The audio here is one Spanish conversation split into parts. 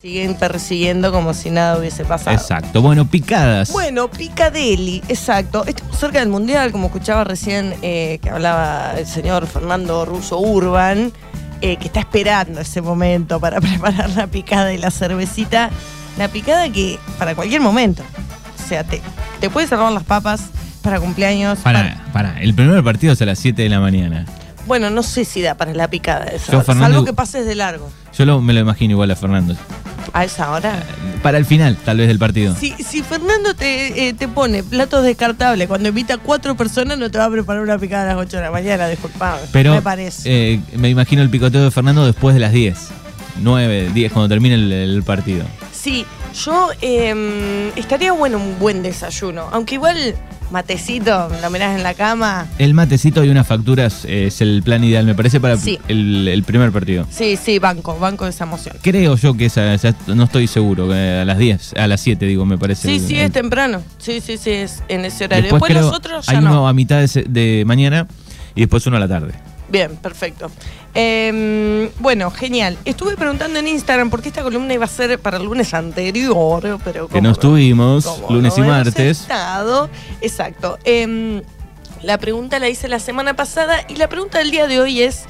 Siguen persiguiendo como si nada hubiese pasado. Exacto. Bueno, picadas. Bueno, Picadeli, exacto. Estamos cerca del Mundial, como escuchaba recién eh, que hablaba el señor Fernando Russo Urban, eh, que está esperando ese momento para preparar la picada y la cervecita. La picada que para cualquier momento. O sea, te, te puedes salvar las papas para cumpleaños. Para, para. El primer partido es a las 7 de la mañana. Bueno, no sé si da para la picada esa. Fernando- Salvo que pases de largo. Yo lo- me lo imagino igual a Fernando. A esa hora. Para el final, tal vez, del partido. Si, si Fernando te, eh, te pone platos descartables cuando invita a cuatro personas, no te va a preparar una picada a las 8 de la mañana, disculpame. Pero me parece. eh, me imagino el picoteo de Fernando después de las 10. 9, 10, cuando termine el, el partido. sí, yo eh, estaría bueno un buen desayuno. Aunque igual matecito, lo mirás en la cama. El matecito y unas facturas es el plan ideal, me parece, para Sí. el, el primer partido. Sí, sí, banco, banco de esa emoción. Creo yo que esa, no estoy seguro, a las 10, a las 7 digo, me parece. Sí, el- sí, el- es temprano. Sí, sí, sí, es en ese horario. Después, Después, creo, los otros ya hay no. uno a mitad de mañana y después uno a la tarde. Bien, perfecto. Eh, bueno, genial. Estuve preguntando en Instagram porque esta columna iba a ser para el lunes anterior, pero Que como no estuvimos como lunes no y martes. estado. Exacto. Eh, la pregunta la hice la semana pasada y la pregunta del día de hoy es: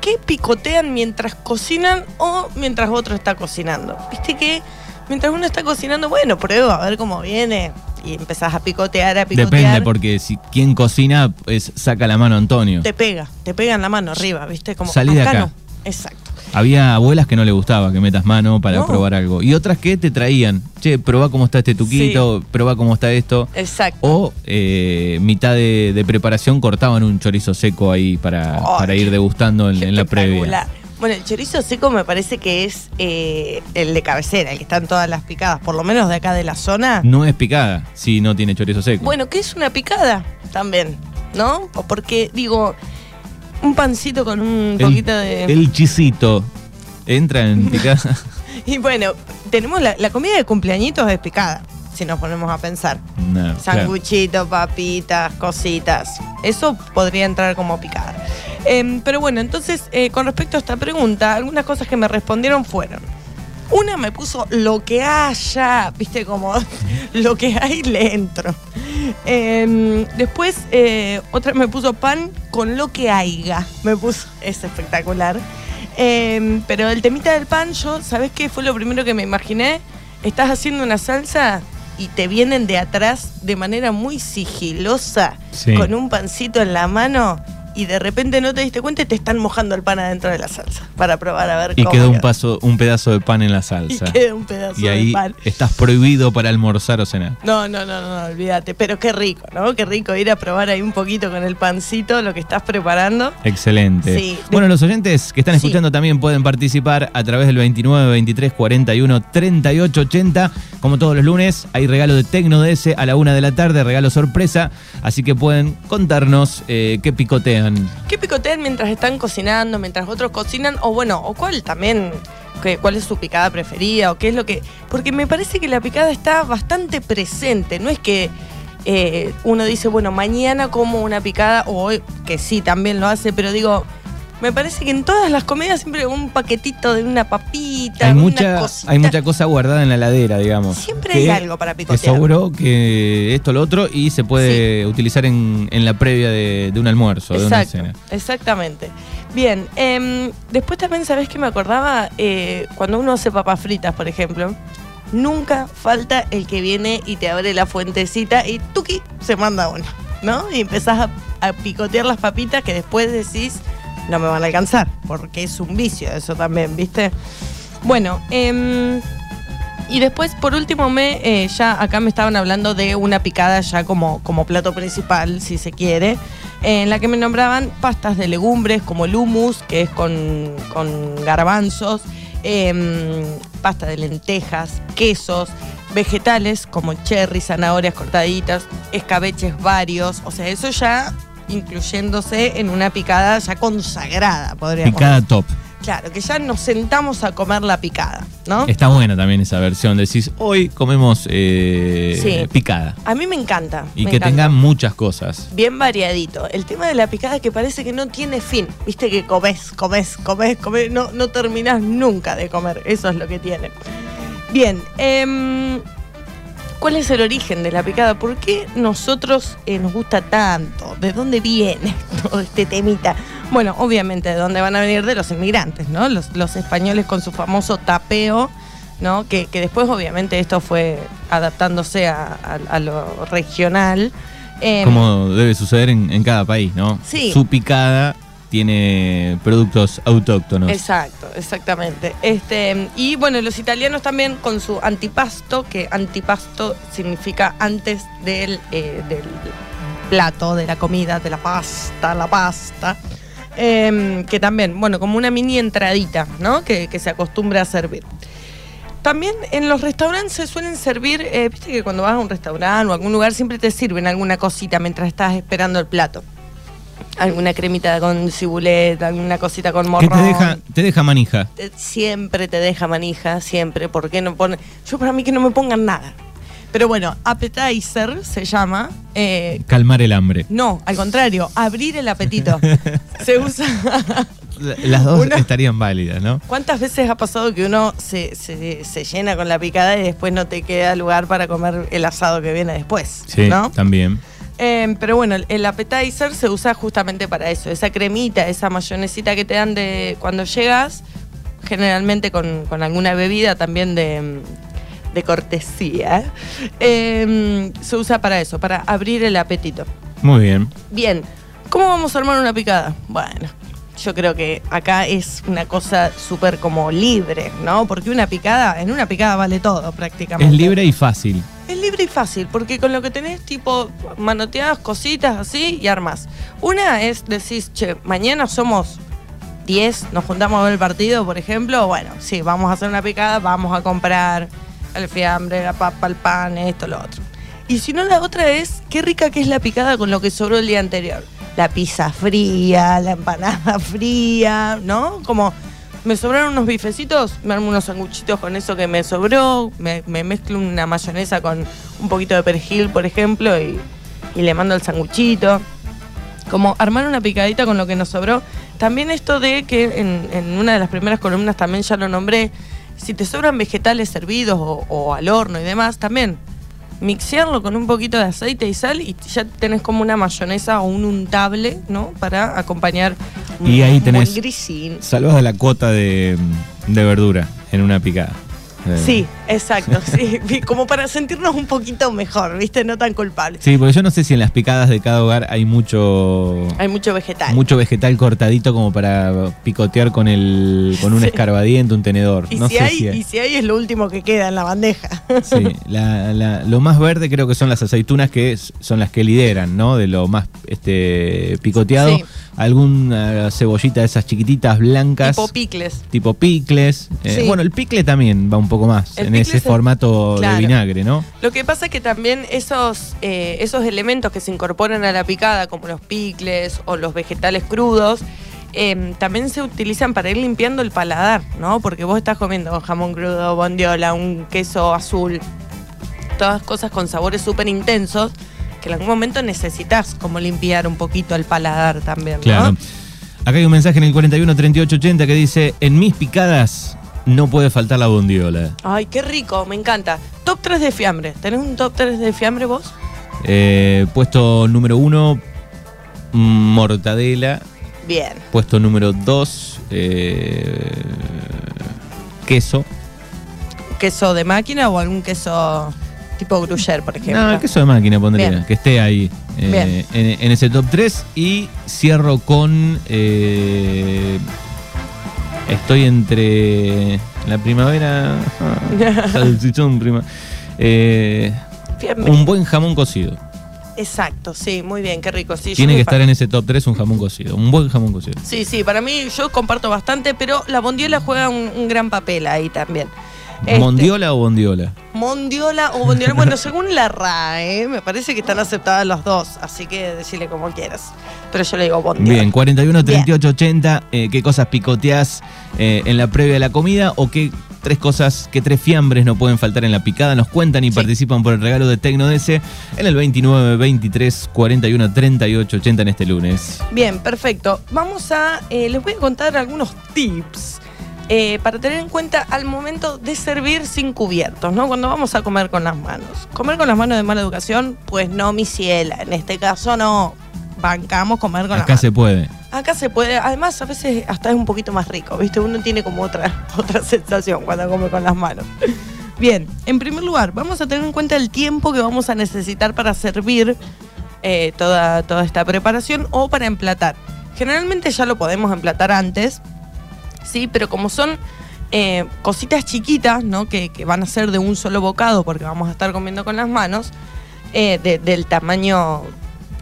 ¿qué picotean mientras cocinan o mientras otro está cocinando? Viste que mientras uno está cocinando, bueno, prueba a ver cómo viene y empezás a picotear, a picotear. Depende, porque si quien cocina es saca la mano Antonio. Te pega, te pega en la mano arriba, ¿viste? Como Salí de acá. no. Exacto. Había abuelas que no le gustaba que metas mano para No. probar algo. Y otras que te traían, che, probá cómo está este tuquito, probá cómo está esto. Exacto. O eh, mitad de, de preparación cortaban un chorizo seco ahí para, Ay, para ir degustando en, en la previa. Bueno, el chorizo seco me parece que es eh, el de cabecera, el que está en todas las picadas, por lo menos de acá de la zona. No es picada si no tiene chorizo seco. Bueno, que es una picada también, ¿no? O porque, digo, un pancito con un el, poquito de... el chisito entra en picada. Y bueno, tenemos la, la comida de cumpleañitos es picada, si nos ponemos a pensar. No, claro. Sanguchito, papitas, cositas. Eso podría entrar como picada. Em, pero bueno, entonces, eh, con respecto a esta pregunta, algunas cosas que me respondieron fueron. Una me puso lo que haya, viste, como lo que hay le entro. Em, después, eh, otra me puso pan con lo que haya. Me puso, es espectacular. Em, pero el temita del pan, yo, ¿sabés qué fue lo primero que me imaginé? Estás haciendo una salsa y te vienen de atrás de manera muy sigilosa, Sí. con un pancito en la mano, y de repente no te diste cuenta y te están mojando el pan adentro de la salsa para probar a ver Y cómo quedó un, queda. paso, un pedazo de pan en la Y salsa. queda un pedazo Y ahí de pan. estás prohibido para almorzar o cenar. No, no, no, no, olvídate. Pero qué rico, ¿no? Qué rico ir a probar ahí un poquito con el pancito lo que estás preparando. Excelente. Sí. Bueno, los oyentes que están Sí. escuchando también pueden participar a través del 29 23 41 38 80. Como todos los lunes, hay regalo de Tecno DS a la una de la tarde, regalo sorpresa. Así que pueden contarnos eh, qué picotean. ¿Qué picotean mientras están cocinando, mientras otros cocinan? O bueno, o cuál también, cuál es su picada preferida, o qué es lo que... Porque me parece que la picada está bastante presente, no es que eh, uno dice, bueno, mañana como una picada, o hoy, que sí, también lo hace, pero digo... Me parece que en todas las comidas siempre un paquetito de una papita, Hay una mucha, cosita. hay mucha cosa guardada en la ladera, digamos. Siempre que hay algo para Te picotear. sobró que esto, lo otro, y se puede utilizar en, en la previa de, de un almuerzo, de una cena. exactamente. Bien, em, después también, ¿sabés que me acordaba? Eh, cuando uno hace papas fritas, por ejemplo, nunca falta el que viene y te abre la fuentecita y tuki, se manda uno, ¿no? Y empezás a, a picotear las papitas que después decís, no me van a alcanzar, porque es un vicio eso también, ¿viste? Bueno, em, y después, por último, me eh, ya acá me estaban hablando de una picada ya como, como plato principal, si se quiere, eh, en la que me nombraban pastas de legumbres como el hummus, que es con, con garbanzos, em, pasta de lentejas, quesos, vegetales como cherry, zanahorias cortaditas, escabeches varios, o sea, eso ya incluyéndose en una picada ya consagrada, podríamos Picada decir. top. Claro, que ya nos sentamos a comer la picada, ¿no? Está buena también esa versión. Decís, hoy comemos eh, Sí. picada. A mí me encanta. Y me que encanta. tenga muchas cosas. Bien variadito. El tema de la picada es que parece que no tiene fin. Viste que comes, comes, comes, comes. No, no terminás nunca de comer. Eso es lo que tiene. Bien, em, ¿cuál es el origen de la picada? ¿Por qué nosotros eh, nos gusta tanto? ¿De dónde viene todo este temita? Bueno, obviamente, ¿de dónde van a venir? De los inmigrantes, ¿no? Los, los españoles con su famoso tapeo, ¿no? Que, que después, obviamente, esto fue adaptándose a, a- a lo regional. Em, Como debe suceder en, en cada país, ¿no? Sí. Su picada tiene productos autóctonos. Exacto, exactamente. Este, y bueno, los italianos también con su antipasto, que antipasto significa antes del, eh, del plato, de la comida, de la pasta, la pasta. Em, que también, bueno, como una mini entradita, ¿no? Que, que se acostumbra a servir. También en los restaurantes se suelen servir, eh, viste que cuando vas a un restaurante o a algún lugar siempre te sirven alguna cosita mientras estás esperando el plato. Alguna cremita con cibulet, alguna cosita con morrón. te deja, te deja manija. Siempre te deja manija, siempre. ¿Por qué no pone? Yo para mí que no me pongan nada. Pero bueno, appetizer se llama. eh, Calmar el hambre. no, al contrario, abrir el apetito. se usa. Las dos estarían válidas, ¿no? ¿Cuántas veces ha pasado que uno se, se- se llena con la picada y después no te queda lugar para comer el asado que viene después? Sí, ¿no? también. Eh, pero bueno, el- appetizer se usa justamente para eso. Esa cremita, esa mayonesita que te dan de cuando llegas, generalmente con, con alguna bebida también de, de cortesía, eh, se usa para eso, para abrir el apetito. Muy bien. Bien, ¿cómo vamos a armar una picada? Bueno, yo creo que acá es una cosa súper como libre, ¿no? Porque una picada, en una picada vale todo prácticamente. Es libre y fácil. Es libre y fácil, porque con lo que tenés, tipo, manoteadas cositas así y armas. Una es, decís, che, mañana somos 10, nos juntamos a ver el partido, por ejemplo. Bueno, sí, vamos a hacer una picada, vamos a comprar el fiambre, la papa, el pan, esto, lo otro. Y si no, la otra es, qué rica que es la picada con lo que sobró el día anterior. La pizza fría, la empanada fría, ¿no? Como me sobraron unos bifecitos, me armo unos sanguchitos con eso que me sobró, me, me mezclo una mayonesa con un poquito de perejil, por ejemplo, y, y le mando el sanguchito. Como armar una picadita con lo que nos sobró. También esto de que en, en una de las primeras columnas también ya lo nombré, si te sobran vegetales servidos o, o al horno y demás, también mixearlo con un poquito de aceite y sal y ya tenés como una mayonesa o un untable, ¿no? Para acompañar un, Y ahí un buen tenés- grisín. Salvas la cuota de, de verdura en una picada. Eh, Sí, exacto, sí. Como para sentirnos un poquito mejor, ¿viste? No tan culpables. Sí, porque yo no sé si en las picadas de cada hogar hay mucho Hay mucho vegetal. mucho vegetal cortadito como para picotear con el con un Sí. escarbadiente, un tenedor. y, no si sé hay, si hay. y si hay es lo último que queda en la bandeja. Sí, la- la- lo más verde creo que son las aceitunas que es- son las que lideran, ¿no? De lo más este picoteado. Sí. Alguna cebollita de esas chiquititas blancas. tipo picles. tipo picles. Eh, Sí. Bueno, el picle también va un poco más El en ese es formato claro. de vinagre, ¿no? Lo que pasa es que también esos, eh, esos elementos que se incorporan a la picada, como los picles o los vegetales crudos, eh, también se utilizan para ir limpiando el paladar, ¿no? Porque vos estás comiendo jamón crudo, bondiola, un queso azul, todas cosas con sabores súper intensos que en algún momento necesitas como limpiar un poquito el paladar también, ¿no? Claro. Acá hay un mensaje en el 41 38 80 que dice: En mis picadas no puede faltar la bondiola. Ay, qué rico, me encanta. Top 3 de fiambre. ¿Tenés un top 3 de fiambre vos? Eh, puesto número uno, mortadela. Bien. Puesto número 2, queso. ¿Queso de máquina o algún queso tipo gruyère, por ejemplo? No, el queso de máquina pondría, Bien. que esté ahí eh, en, en ese top 3. Y cierro con. eh, estoy entre la primavera. ah, salchichón, prima. eh, un buen jamón cocido. Exacto, sí, muy bien, qué rico. Sí, Tiene que estar en ese top 3 un jamón cocido. Un buen jamón cocido. Sí, sí, para mí yo comparto bastante, pero la bondiola juega un, un gran papel ahí también. Este, ¿Mondiola o bondiola? Mondiola o bondiola. Bueno, según la RAE, me parece que están aceptadas las dos, así que decirle como quieras. Pero yo le digo bondiola. Bien, 41, 38, 80. eh, ¿Qué cosas picoteás eh, en la previa de la comida? ¿O qué tres cosas, qué tres fiambres no pueden faltar en la picada? Nos cuentan y Sí. participan por el regalo de Tecnods en el 29, 23, 41, 38, 80 en este lunes. Bien, perfecto. Vamos a. eh, les voy a contar algunos tips eh, para tener en cuenta al momento de servir sin cubiertos, ¿no? Cuando vamos a comer con las manos. Comer con las manos de mala educación, pues no, mi ciela. En este caso no bancamos comer con las Acá manos. se puede. Acá se puede, además a veces hasta es un poquito más rico, ¿viste? Uno tiene como otra, otra sensación cuando come con las manos. Bien, en primer lugar, vamos a tener en cuenta el tiempo que vamos a necesitar para servir eh, toda, toda esta preparación o para emplatar. Generalmente ya lo podemos emplatar antes, ¿sí? Pero como son eh, cositas chiquitas, ¿no? Que, van a ser de un solo bocado porque vamos a estar comiendo con las manos, eh, de- del tamaño,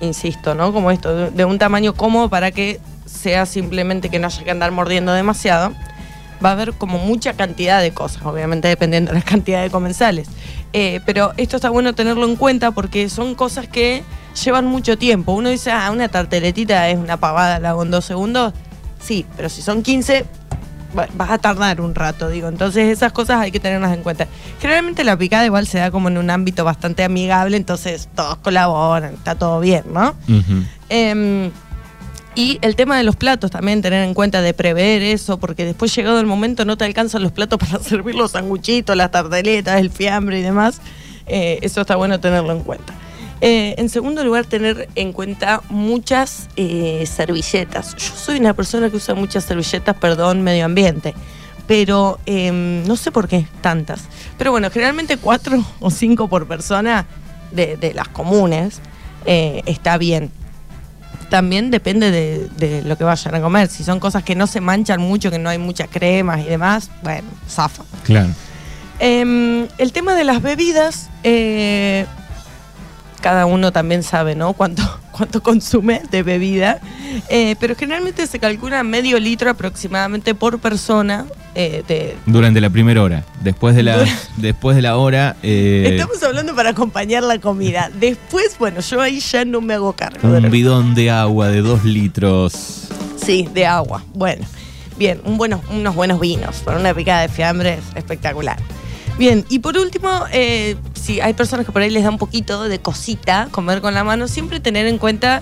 insisto, ¿no? Como esto, de, un tamaño cómodo para que sea simplemente que no haya que andar mordiendo demasiado. Va a haber como mucha cantidad de cosas, obviamente dependiendo de la cantidad de comensales. Eh, pero esto está bueno tenerlo en cuenta porque son cosas que llevan mucho tiempo. Uno dice, ah, una tarteletita es una pavada, la hago en dos segundos. Sí, pero si son 15, va- vas a tardar un rato, digo. Entonces esas cosas hay que tenerlas en cuenta. Generalmente la picada igual se da como en un ámbito bastante amigable, entonces todos colaboran, está todo bien, ¿no? Em, y el tema de los platos también, tener en cuenta de prever eso, porque después llegado el momento no te alcanzan los platos para servir los sanguchitos, las tarteletas, el fiambre y demás. Eh, eso está bueno tenerlo en cuenta. Eh, en segundo lugar, tener en cuenta muchas eh, servilletas. Yo soy una persona que usa muchas servilletas, perdón, medio ambiente. Pero em, no sé por qué tantas. Pero bueno, generalmente cuatro o cinco por persona de, de las comunes eh, está bien también depende de, de lo que vayan a comer. Si son cosas que no se manchan mucho, que no hay muchas cremas y demás, bueno, zafa. Claro. Em, el tema de las bebidas, cada uno también sabe, ¿no? Cuánto, cuánto consume de bebida. Eh, pero generalmente se calcula medio litro aproximadamente por persona. eh, de, Durante la primera hora. Después de la, después de la hora. eh, Estamos hablando para acompañar la comida. Después, bueno, yo ahí ya no me hago cargo. un bidón de agua de dos litros. Sí, de agua. Bueno, bien, un bueno- unos buenos vinos para una picada de fiambre es espectacular. Bien, y por último, eh, si hay personas que por ahí les da un poquito de cosita comer con la mano, siempre tener en cuenta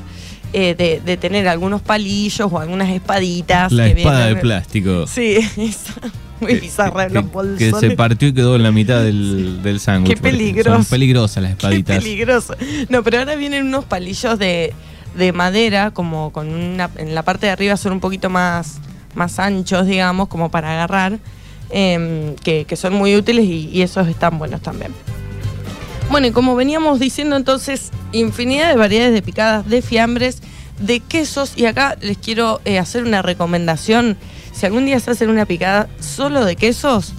eh, de, de tener algunos palillos o algunas espaditas. La que espada de plástico. Sí, esa, muy Que- bizarra, que, los que se partió y quedó en la mitad del, del sándwich. Qué peligroso. Son peligrosas las Qué espaditas. peligroso. No, pero ahora vienen unos palillos de, de madera, como con una. En la parte de arriba son un poquito más, más anchos, digamos, como para agarrar, em, que, que son muy útiles y, y esos están buenos también. Bueno, y como veníamos diciendo entonces, infinidad de variedades de picadas, de fiambres, de quesos, y acá les quiero eh, hacer una recomendación. Si algún día se hacen una picada solo de quesos,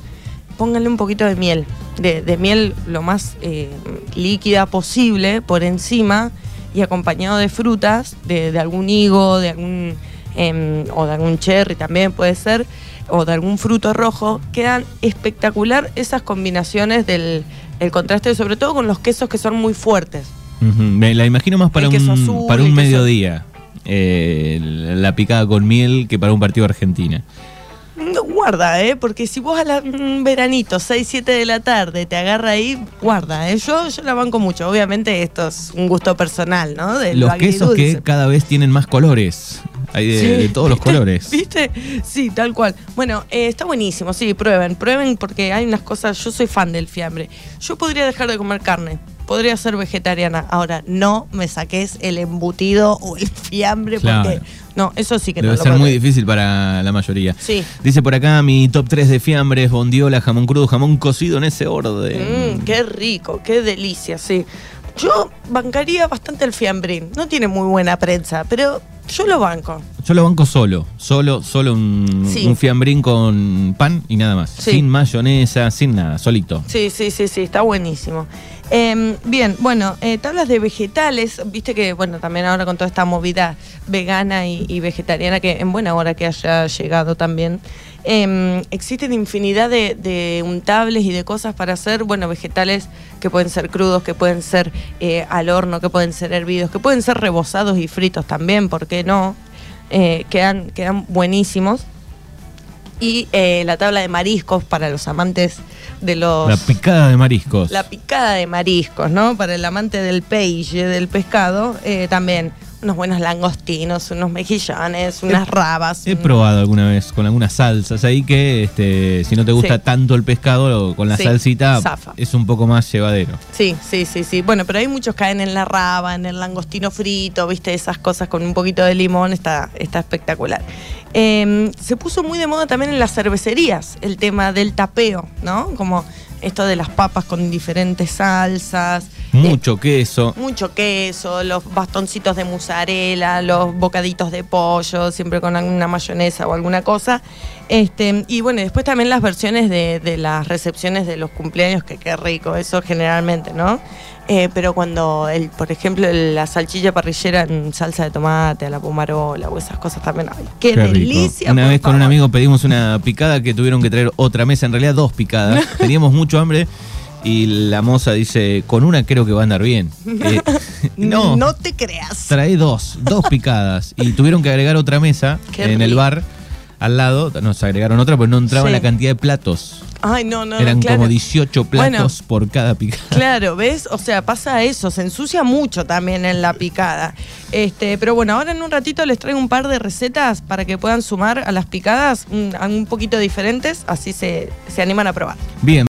pónganle un poquito de miel, de, miel lo más eh, líquida posible por encima y acompañado de frutas, de, de algún higo, de algún em, o de algún cherry también puede ser, o de algún fruto rojo, quedan espectacular esas combinaciones del el contraste, sobre todo con los quesos que son muy fuertes. Me la imagino más para El un, azul, para un mediodía. eh, la picada con miel que para un partido de Argentina. Guarda, ¿eh? Porque si vos a la un veranito, 6, 7 de la tarde, te agarra ahí, guarda, ¿eh? Yo, yo la banco mucho. Obviamente esto es un gusto personal, ¿no? De lo Los quesos que cada vez tienen más colores. Hay de, Sí, de todos los colores. ¿Viste? Sí, tal cual. Bueno, eh, está buenísimo, sí, prueben, prueben porque hay unas cosas, yo soy fan del fiambre. Yo podría dejar de comer carne, podría ser vegetariana. Ahora, no me saques el embutido o el fiambre Claro. porque... No, eso sí que no Debe lo ser muy podría. difícil para la mayoría. Sí. Dice por acá mi top 3 de fiambres, bondiola, jamón crudo, jamón cocido en ese orden. Mm, qué rico, qué delicia, sí. Yo bancaría bastante el fiambrín. No tiene muy buena prensa, pero yo lo banco. Yo lo banco solo, solo, solo un, Sí. un fiambrín con pan y nada más. Sí. Sin mayonesa, sin nada, solito. Sí, sí, sí, sí, está buenísimo. Em, bien, bueno, eh, tablas de vegetales, viste que, bueno, también ahora con toda esta movida vegana y, y vegetariana, que en buena hora que haya llegado también, em, existen infinidad de, de untables y de cosas para hacer, bueno, vegetales que pueden ser crudos, que pueden ser eh, al horno, que pueden ser hervidos, que pueden ser rebozados y fritos también, ¿por qué no? Eh, quedan, quedan buenísimos. Y eh, la tabla de mariscos para los amantes de los... La picada de mariscos. La picada de mariscos, ¿no? Para el amante del peixe, del pescado, eh, también unos buenos langostinos, unos mejillones, unas rabas. He un- probado alguna vez con algunas salsas ahí que este, si no te gusta Sí. tanto el pescado con la Sí, salsita zafa. es un poco más llevadero. Sí, sí, sí, sí. Bueno, pero hay muchos caen en la raba, en el langostino frito, viste, esas cosas con un poquito de limón, está, está espectacular. Eh, se puso muy de moda también en las cervecerías el tema del tapeo, ¿no? Como esto de las papas con diferentes salsas. Mucho queso. mucho queso, los bastoncitos de mozzarella, los bocaditos de pollo, siempre con alguna mayonesa o alguna cosa. Este, y bueno, después también las versiones de, de las recepciones de los cumpleaños, que qué rico, eso generalmente, ¿no? Eh, pero cuando, el, por ejemplo, el- la salchicha parrillera en salsa de tomate, a la pumarola o esas cosas también. ¡Ay, qué, delicia! Una vez con un amigo pedimos una picada que tuvieron que traer otra mesa, en realidad dos picadas. Teníamos mucho hambre y la moza dice, con una creo que va a andar bien. Eh, no, No te creas. trae dos, dos picadas. Y tuvieron que agregar otra mesa Qué en el bar al lado. Nos agregaron otra, pero no entraba Sí. la cantidad de platos. Ay, no, no, Eran claro. como 18 platos por cada picada. Claro, ¿ves? O sea, pasa eso, se ensucia mucho también en la picada. Este, pero bueno, ahora en un ratito les traigo un par de recetas para que puedan sumar a las picadas un, un poquito diferentes, así se, se animan a probar. Bien.